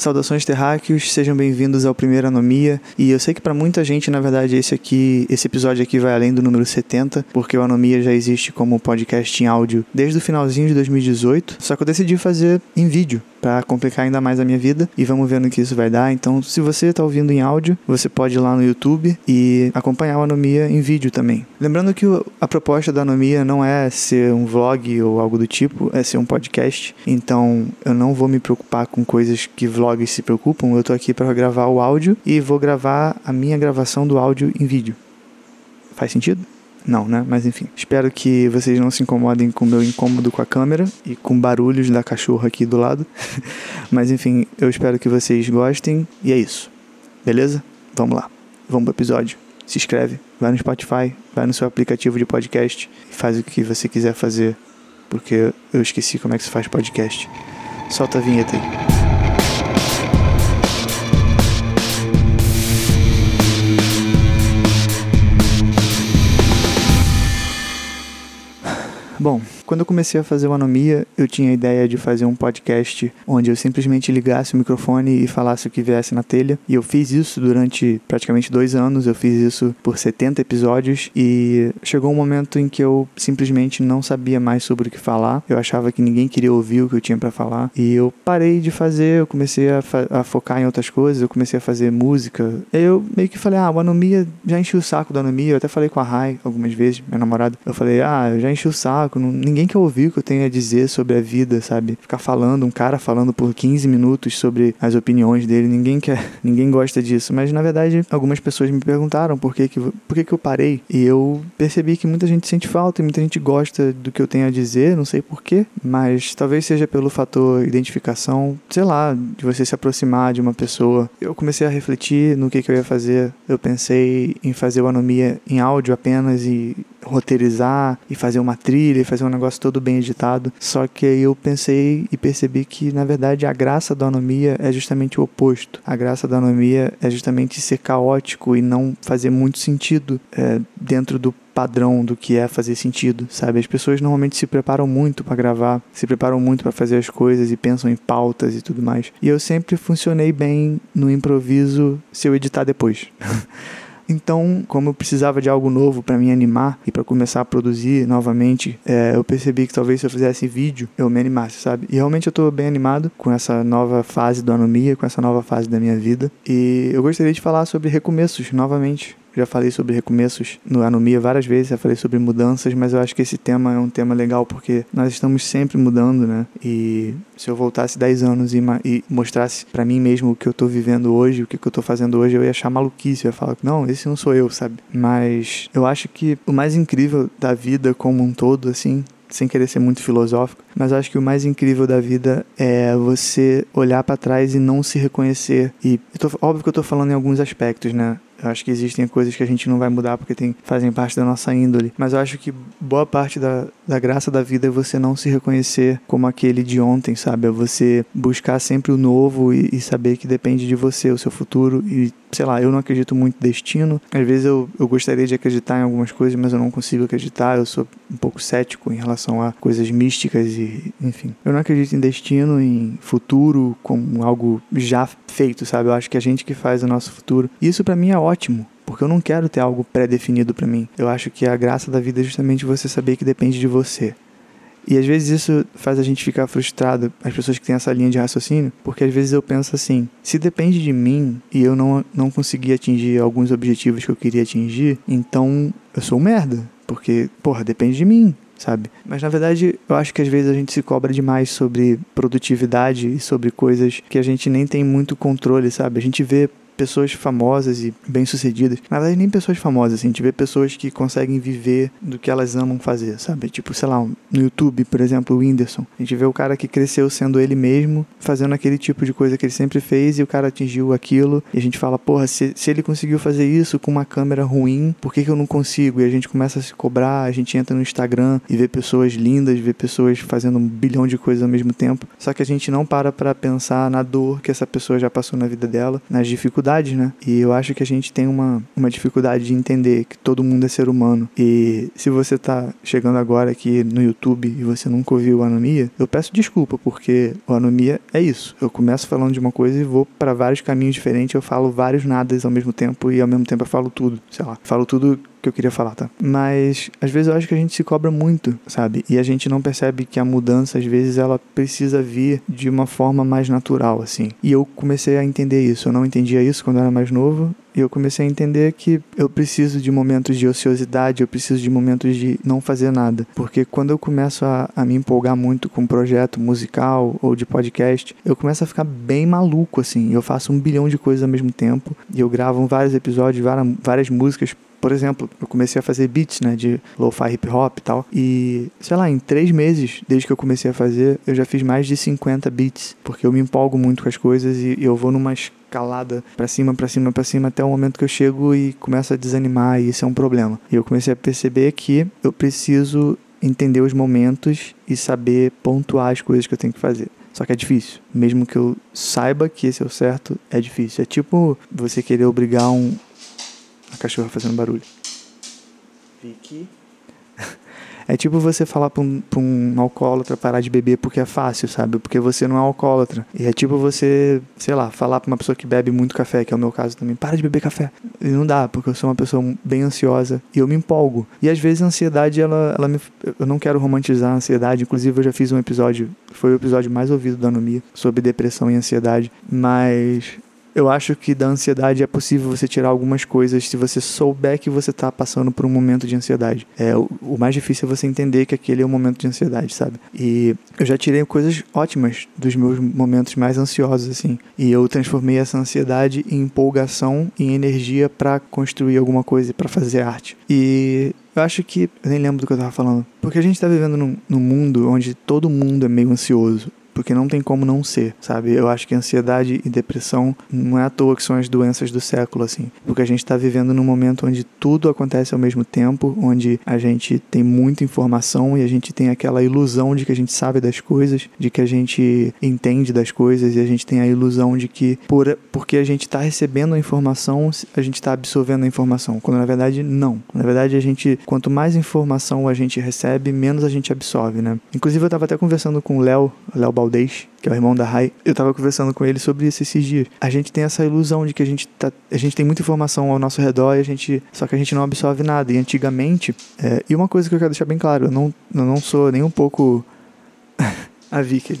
Saudações terráqueos, sejam bem-vindos ao Primeira Anomia. E eu sei que para muita gente, na verdade, esse aqui, esse episódio aqui vai além do número 70, porque o Anomia já existe como podcast em áudio desde o finalzinho de 2018. Só que eu decidi fazer em vídeo para complicar ainda mais a minha vida e vamos ver no que isso vai dar. Então, se você está ouvindo em áudio, você pode ir lá no YouTube e acompanhar o Anomia em vídeo também. Lembrando que a proposta da Anomia não é ser um vlog ou algo do tipo, é ser um podcast. Então, eu não vou me preocupar com coisas que vlogs se preocupam. Eu tô aqui para gravar o áudio e vou gravar a minha gravação do áudio em vídeo. Faz sentido? Não, né? Mas enfim. Espero que vocês não se incomodem com o meu incômodo com a câmera e com barulhos da cachorra aqui do lado. Mas enfim, eu espero que vocês gostem e é isso. Beleza? Vamos lá. Vamos pro episódio. Se inscreve, vai no Spotify, vai no seu aplicativo de podcast e faz o que você quiser fazer, porque eu esqueci como é que se faz podcast. Solta a vinheta aí. Bom, quando eu comecei a fazer o Anomia, eu tinha a ideia de fazer um podcast onde eu simplesmente ligasse o microfone e falasse o que viesse na telha. E eu fiz isso durante praticamente dois anos, eu fiz isso por 70 episódios e chegou um momento em que eu simplesmente não sabia mais sobre o que falar. Eu achava que ninguém queria ouvir o que eu tinha para falar e eu parei de fazer, eu comecei a, a, focar em outras coisas, eu comecei a fazer música. Eu meio que falei, ah, o Anomia, já enchi o saco da Anomia, eu até falei com a Rai algumas vezes, minha namorada. Eu falei, ah, eu já enchi o saco ninguém quer ouvir o que eu tenho a dizer sobre a vida, sabe? Ficar falando, um cara falando por 15 minutos sobre as opiniões dele, ninguém quer, ninguém gosta disso. Mas na verdade, algumas pessoas me perguntaram por que, que, por que, que eu parei. E eu percebi que muita gente sente falta e muita gente gosta do que eu tenho a dizer, não sei porquê, mas talvez seja pelo fator identificação, sei lá, de você se aproximar de uma pessoa. Eu comecei a refletir no que, que eu ia fazer. Eu pensei em fazer o Anomia em áudio apenas e roteirizar e fazer uma trilha e fazer um negócio todo bem editado. Só que aí eu pensei e percebi que, na verdade, a graça da anomia é justamente o oposto. A graça da anomia é justamente ser caótico e não fazer muito sentido é, dentro do padrão do que é fazer sentido, sabe? As pessoas normalmente se preparam muito para gravar, se preparam muito para fazer as coisas e pensam em pautas e tudo mais. E eu sempre funcionei bem no improviso se eu editar depois. Então, como eu precisava de algo novo para me animar e para começar a produzir novamente, é, eu percebi que talvez se eu fizesse vídeo, eu me animasse, sabe? E realmente eu tô bem animado com essa nova fase do Anomia, com essa nova fase da minha vida. E eu gostaria de falar sobre recomeços novamente. Já falei sobre recomeços no Anomia várias vezes, já falei sobre mudanças, mas eu acho que esse tema é um tema legal porque nós estamos sempre mudando, né? E se eu voltasse 10 anos e, e mostrasse para mim mesmo o que eu tô vivendo hoje, o que, que eu tô fazendo hoje, eu ia achar maluquice, eu ia falar, não, esse não sou eu, sabe? Mas eu acho que o mais incrível da vida como um todo, assim, sem querer ser muito filosófico, mas acho que o mais incrível da vida é você olhar para trás e não se reconhecer. E tô, óbvio que eu tô falando em alguns aspectos, né? Eu acho que existem coisas que a gente não vai mudar porque tem, fazem parte da nossa índole. Mas eu acho que boa parte da, da graça da vida é você não se reconhecer como aquele de ontem, sabe? É você buscar sempre o novo e, e saber que depende de você, o seu futuro. E, sei lá, eu não acredito muito em destino. Às vezes eu, eu gostaria de acreditar em algumas coisas, mas eu não consigo acreditar. Eu sou um pouco cético em relação a coisas místicas e, enfim. Eu não acredito em destino, em futuro como algo já feito, sabe? Eu acho que é a gente que faz o nosso futuro. E isso para mim é ótimo porque eu não quero ter algo pré-definido para mim. Eu acho que a graça da vida é justamente você saber que depende de você. E às vezes isso faz a gente ficar frustrado, as pessoas que têm essa linha de raciocínio, porque às vezes eu penso assim: se depende de mim e eu não, não conseguir atingir alguns objetivos que eu queria atingir, então eu sou um merda. Porque, porra, depende de mim, sabe? Mas na verdade, eu acho que às vezes a gente se cobra demais sobre produtividade e sobre coisas que a gente nem tem muito controle, sabe? A gente vê pessoas famosas e bem-sucedidas. Na verdade, nem pessoas famosas, assim, a gente vê pessoas que conseguem viver do que elas amam fazer, sabe? Tipo, sei lá, no YouTube, por exemplo, o Whindersson. A gente vê o cara que cresceu sendo ele mesmo, fazendo aquele tipo de coisa que ele sempre fez e o cara atingiu aquilo. E a gente fala, porra, se, se ele conseguiu fazer isso com uma câmera ruim, por que, que eu não consigo? E a gente começa a se cobrar, a gente entra no Instagram e vê pessoas lindas, vê pessoas fazendo um bilhão de coisas ao mesmo tempo. Só que a gente não para pra pensar na dor que essa pessoa já passou na vida dela, nas dificuldades dificuldades, né? E eu acho que a gente tem uma, uma dificuldade de entender que todo mundo é ser humano. E se você tá chegando agora aqui no YouTube e você nunca ouviu Anomia, eu peço desculpa, porque o Anomia é isso. Eu começo falando de uma coisa e vou para vários caminhos diferentes, eu falo vários nadas ao mesmo tempo e ao mesmo tempo eu falo tudo, sei lá. Falo tudo que eu queria falar, tá? Mas às vezes eu acho que a gente se cobra muito, sabe? E a gente não percebe que a mudança às vezes ela precisa vir de uma forma mais natural, assim. E eu comecei a entender isso. Eu não entendia isso quando eu era mais novo. E eu comecei a entender que eu preciso de momentos de ociosidade, eu preciso de momentos de não fazer nada. Porque quando eu começo a, a me empolgar muito com um projeto musical ou de podcast, eu começo a ficar bem maluco, assim. Eu faço um bilhão de coisas ao mesmo tempo. E eu gravo vários episódios, várias, várias músicas por exemplo, eu comecei a fazer beats, né, de lo-fi hip hop e tal. E, sei lá, em três meses, desde que eu comecei a fazer, eu já fiz mais de 50 beats. Porque eu me empolgo muito com as coisas e eu vou numa escalada para cima, para cima, para cima, até o momento que eu chego e começo a desanimar, e isso é um problema. E eu comecei a perceber que eu preciso entender os momentos e saber pontuar as coisas que eu tenho que fazer. Só que é difícil. Mesmo que eu saiba que esse é o certo, é difícil. É tipo você querer obrigar um, a cachorra fazendo barulho. Vicky. É tipo você falar pra um, pra um alcoólatra parar de beber porque é fácil, sabe? Porque você não é alcoólatra. E é tipo você, sei lá, falar pra uma pessoa que bebe muito café, que é o meu caso também, para de beber café. E não dá, porque eu sou uma pessoa bem ansiosa e eu me empolgo. E às vezes a ansiedade, ela, ela me. Eu não quero romantizar a ansiedade, inclusive eu já fiz um episódio, foi o episódio mais ouvido da Anomia, sobre depressão e ansiedade, mas eu acho que da ansiedade é possível você tirar algumas coisas se você souber que você está passando por um momento de ansiedade. É, o, o, mais difícil é você entender que aquele é um momento de ansiedade, sabe? E eu já tirei coisas ótimas dos meus momentos mais ansiosos, assim. E eu transformei essa ansiedade em empolgação, em energia para construir alguma coisa, para fazer arte. E eu acho que. Eu nem lembro do que eu tava falando. Porque a gente tá vivendo num, num mundo onde todo mundo é meio ansioso porque não tem como não ser, sabe? Eu acho que ansiedade e depressão não é à toa que são as doenças do século, assim, porque a gente está vivendo num momento onde tudo acontece ao mesmo tempo, onde a gente tem muita informação e a gente tem aquela ilusão de que a gente sabe das coisas, de que a gente entende das coisas e a gente tem a ilusão de que por, porque a gente está recebendo a informação, a gente está absorvendo a informação, quando na verdade não. Na verdade, a gente, quanto mais informação a gente recebe, menos a gente absorve, né? Inclusive, eu estava até conversando com o Léo, Léo Valdez, que é o irmão da Rai, eu tava conversando com ele sobre isso esses dias. A gente tem essa ilusão de que a gente, tá, a gente tem muita informação ao nosso redor e a gente, só que a gente não absorve nada. E antigamente, é, e uma coisa que eu quero deixar bem claro, eu não, eu não sou nem um pouco a Vicky.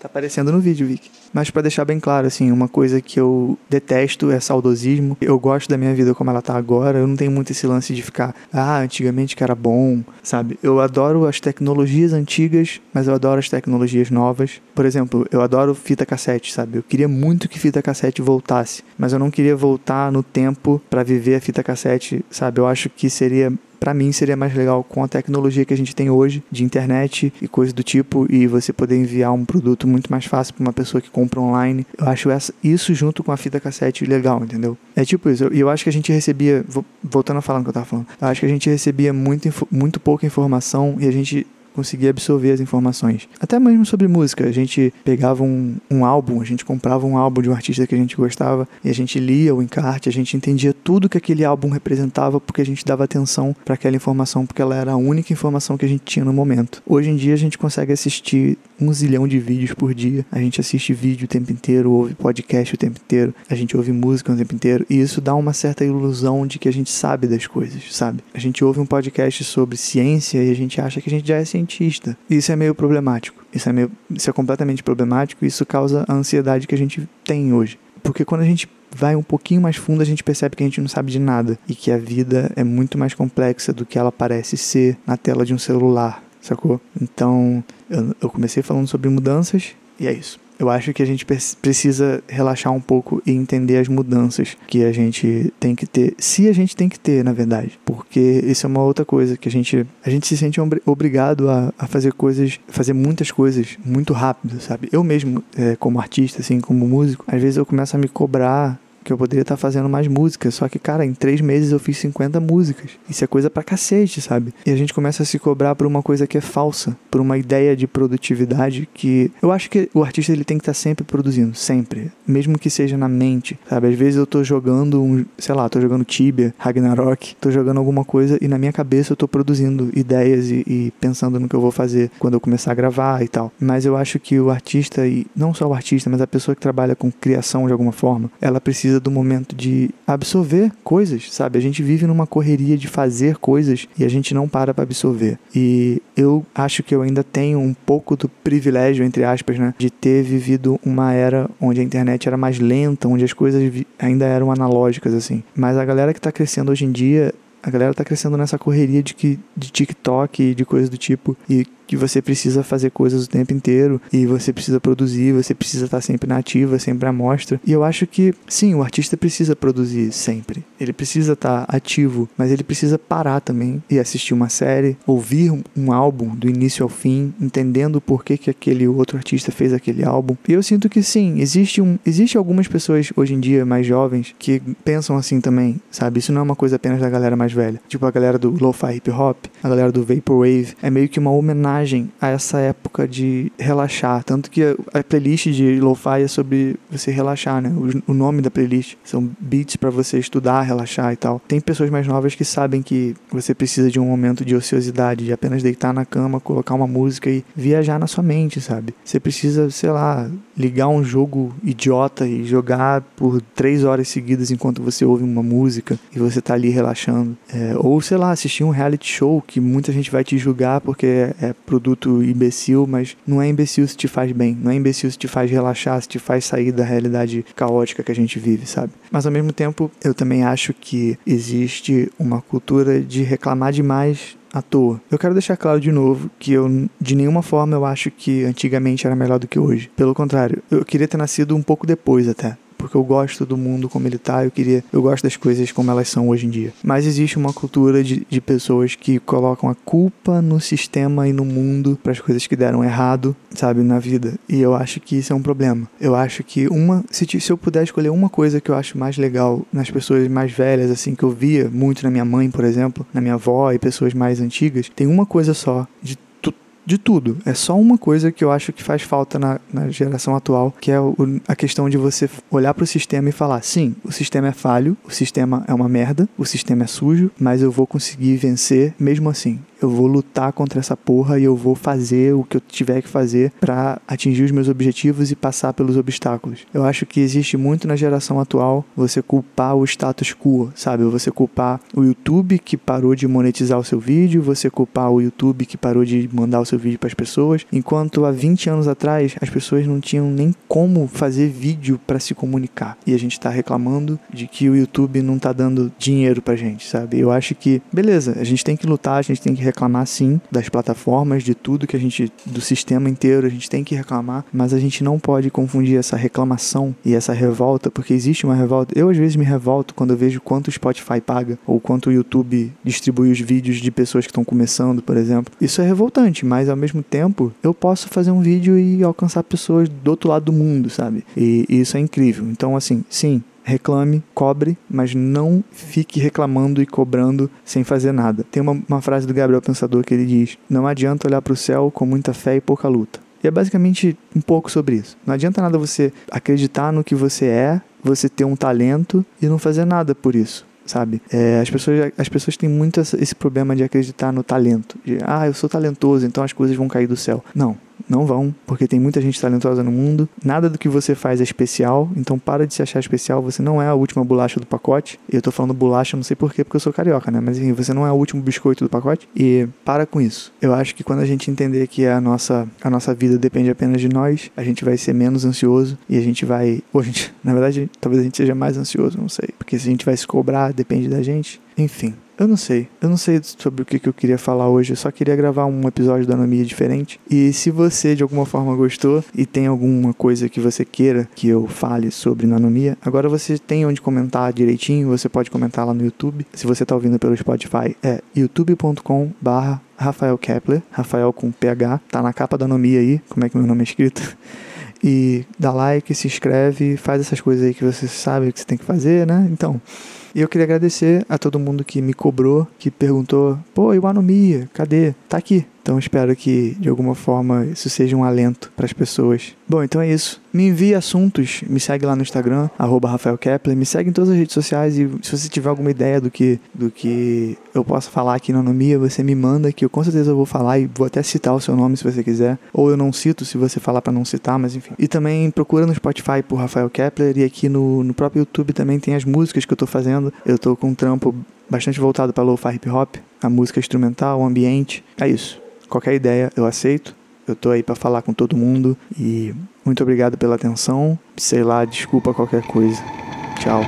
Tá aparecendo no vídeo, Vicky. Mas para deixar bem claro, assim, uma coisa que eu detesto é saudosismo. Eu gosto da minha vida como ela tá agora. Eu não tenho muito esse lance de ficar, ah, antigamente que era bom, sabe? Eu adoro as tecnologias antigas, mas eu adoro as tecnologias novas. Por exemplo, eu adoro fita cassete, sabe? Eu queria muito que fita cassete voltasse, mas eu não queria voltar no tempo para viver a fita cassete, sabe? Eu acho que seria para mim seria mais legal com a tecnologia que a gente tem hoje de internet e coisas do tipo e você poder enviar um produto muito mais fácil para uma pessoa que compra online. Eu acho essa, isso junto com a fita cassete legal, entendeu? É tipo isso. E eu, eu, acho que a gente recebia, voltando a falar o que eu tava falando, eu acho que a gente recebia muito, muito pouca informação e a gente conseguir absorver as informações. Até mesmo sobre música, a gente pegava um, um álbum, a gente comprava um álbum de um artista que a gente gostava e a gente lia o encarte, a gente entendia tudo que aquele álbum representava porque a gente dava atenção para aquela informação, porque ela era a única informação que a gente tinha no momento. Hoje em dia a gente consegue assistir um zilhão de vídeos por dia, a gente assiste vídeo o tempo inteiro, ouve podcast o tempo inteiro, a gente ouve música o tempo inteiro e isso dá uma certa ilusão de que a gente sabe das coisas, sabe? A gente ouve um podcast sobre ciência e a gente acha que a gente já é cientista cientista. Isso é meio problemático. Isso é, meio, isso é completamente problemático e isso causa a ansiedade que a gente tem hoje. Porque quando a gente vai um pouquinho mais fundo, a gente percebe que a gente não sabe de nada e que a vida é muito mais complexa do que ela parece ser na tela de um celular, sacou? Então, eu, eu comecei falando sobre mudanças e é isso. Eu acho que a gente precisa relaxar um pouco e entender as mudanças que a gente tem que ter, se a gente tem que ter, na verdade, porque isso é uma outra coisa que a gente a gente se sente obrigado a, a fazer coisas, fazer muitas coisas muito rápido, sabe? Eu mesmo, é, como artista, assim, como músico, às vezes eu começo a me cobrar que eu poderia estar fazendo mais músicas. Só que, cara, em três meses eu fiz 50 músicas. Isso é coisa pra cacete, sabe? E a gente começa a se cobrar por uma coisa que é falsa, por uma ideia de produtividade que eu acho que o artista ele tem que estar sempre produzindo, sempre, mesmo que seja na mente, sabe? Às vezes eu tô jogando um, sei lá, tô jogando Tibia, Ragnarok, tô jogando alguma coisa e na minha cabeça eu tô produzindo ideias e, e pensando no que eu vou fazer quando eu começar a gravar e tal. Mas eu acho que o artista e não só o artista, mas a pessoa que trabalha com criação de alguma forma, ela precisa do momento de absorver coisas, sabe? A gente vive numa correria de fazer coisas e a gente não para para absorver. E eu acho que eu ainda tenho um pouco do privilégio, entre aspas, né, de ter vivido uma era onde a internet era mais lenta, onde as coisas ainda eram analógicas, assim. Mas a galera que tá crescendo hoje em dia, a galera tá crescendo nessa correria de que de TikTok e de coisas do tipo e que você precisa fazer coisas o tempo inteiro e você precisa produzir, você precisa estar sempre na ativa, sempre à mostra. E eu acho que, sim, o artista precisa produzir sempre. Ele precisa estar ativo, mas ele precisa parar também e assistir uma série, ouvir um álbum do início ao fim, entendendo por que, que aquele outro artista fez aquele álbum. E eu sinto que sim, existe um, existe algumas pessoas hoje em dia mais jovens que pensam assim também, sabe? Isso não é uma coisa apenas da galera mais velha. Tipo a galera do lo-fi hip hop, a galera do vaporwave, é meio que uma homenagem homenagem a essa época de relaxar. Tanto que a playlist de lo-fi é sobre você relaxar, né? O, nome da playlist são beats para você estudar, relaxar e tal. Tem pessoas mais novas que sabem que você precisa de um momento de ociosidade, de apenas deitar na cama, colocar uma música e viajar na sua mente, sabe? Você precisa, sei lá, ligar um jogo idiota e jogar por três horas seguidas enquanto você ouve uma música e você tá ali relaxando. É, ou, sei lá, assistir um reality show que muita gente vai te julgar porque é, é produto imbecil, mas não é imbecil se te faz bem, não é imbecil se te faz relaxar, se te faz sair da realidade caótica que a gente vive, sabe? Mas ao mesmo tempo, eu também acho que existe uma cultura de reclamar demais à toa. Eu quero deixar claro de novo que eu de nenhuma forma eu acho que antigamente era melhor do que hoje. Pelo contrário, eu queria ter nascido um pouco depois até porque eu gosto do mundo como ele tá, eu queria, eu gosto das coisas como elas são hoje em dia. Mas existe uma cultura de, de pessoas que colocam a culpa no sistema e no mundo para as coisas que deram errado, sabe, na vida. E eu acho que isso é um problema. Eu acho que uma, se, se eu puder escolher uma coisa que eu acho mais legal nas pessoas mais velhas, assim, que eu via muito na minha mãe, por exemplo, na minha avó e pessoas mais antigas, tem uma coisa só de de tudo. É só uma coisa que eu acho que faz falta na, na geração atual, que é o, a questão de você olhar para o sistema e falar: sim, o sistema é falho, o sistema é uma merda, o sistema é sujo, mas eu vou conseguir vencer mesmo assim eu vou lutar contra essa porra e eu vou fazer o que eu tiver que fazer para atingir os meus objetivos e passar pelos obstáculos. Eu acho que existe muito na geração atual você culpar o status quo, sabe? Você culpar o YouTube que parou de monetizar o seu vídeo, você culpar o YouTube que parou de mandar o seu vídeo para as pessoas, enquanto há 20 anos atrás as pessoas não tinham nem como fazer vídeo para se comunicar. E a gente está reclamando de que o YouTube não tá dando dinheiro pra gente, sabe? Eu acho que beleza, a gente tem que lutar, a gente tem que reclamar sim das plataformas, de tudo que a gente, do sistema inteiro, a gente tem que reclamar, mas a gente não pode confundir essa reclamação e essa revolta, porque existe uma revolta. Eu às vezes me revolto quando eu vejo quanto o Spotify paga ou quanto o YouTube distribui os vídeos de pessoas que estão começando, por exemplo. Isso é revoltante, mas ao mesmo tempo eu posso fazer um vídeo e alcançar pessoas do outro lado do mundo, sabe? E, e isso é incrível. Então, assim, sim, reclame, cobre, mas não fique reclamando e cobrando sem fazer nada. Tem uma, uma frase do Gabriel Pensador que ele diz: Não adianta olhar para o céu com muita fé e pouca luta. E é basicamente um pouco sobre isso. Não adianta nada você acreditar no que você é, você ter um talento e não fazer nada por isso sabe? É, as, pessoas, as pessoas têm muito esse problema de acreditar no talento. De, ah, eu sou talentoso, então as coisas vão cair do céu. Não, não vão, porque tem muita gente talentosa no mundo. Nada do que você faz é especial, então para de se achar especial. Você não é a última bolacha do pacote. Eu tô falando bolacha, não sei porquê, porque eu sou carioca, né? Mas enfim, você não é o último biscoito do pacote. E para com isso. Eu acho que quando a gente entender que a nossa, a nossa vida depende apenas de nós, a gente vai ser menos ansioso e a gente vai. Ou a gente, na verdade, talvez a gente seja mais ansioso, não sei. Porque se a gente vai se cobrar, depende da gente. Enfim. Eu não sei. Eu não sei sobre o que, eu queria falar hoje. Eu só queria gravar um episódio da Anomia diferente. E se você de alguma forma gostou e tem alguma coisa que você queira que eu fale sobre Nanomia, agora você tem onde comentar direitinho. Você pode comentar lá no YouTube. Se você está ouvindo pelo Spotify, é youtube.com/barra Rafael Kepler, Rafael com PH, tá na capa da Anomia aí, como é que meu nome é escrito. e dá like, se inscreve, faz essas coisas aí que você sabe que você tem que fazer, né? Então, e eu queria agradecer a todo mundo que me cobrou, que perguntou: pô, e o Anomia? Cadê? Tá aqui. Então espero que de alguma forma isso seja um alento para as pessoas. Bom, então é isso. Me envie assuntos, me segue lá no Instagram, Rafael Kepler, me segue em todas as redes sociais e se você tiver alguma ideia do que, do que eu possa falar aqui na Anomia, você me manda que eu com certeza vou falar e vou até citar o seu nome se você quiser. Ou eu não cito se você falar para não citar, mas enfim. E também procura no Spotify por Rafael Kepler e aqui no, no próprio YouTube também tem as músicas que eu tô fazendo. Eu tô com um trampo bastante voltado para lo-fi hip hop, a música instrumental, o ambiente. É isso. Qualquer ideia eu aceito. Eu tô aí para falar com todo mundo e muito obrigado pela atenção. Sei lá, desculpa qualquer coisa. Tchau.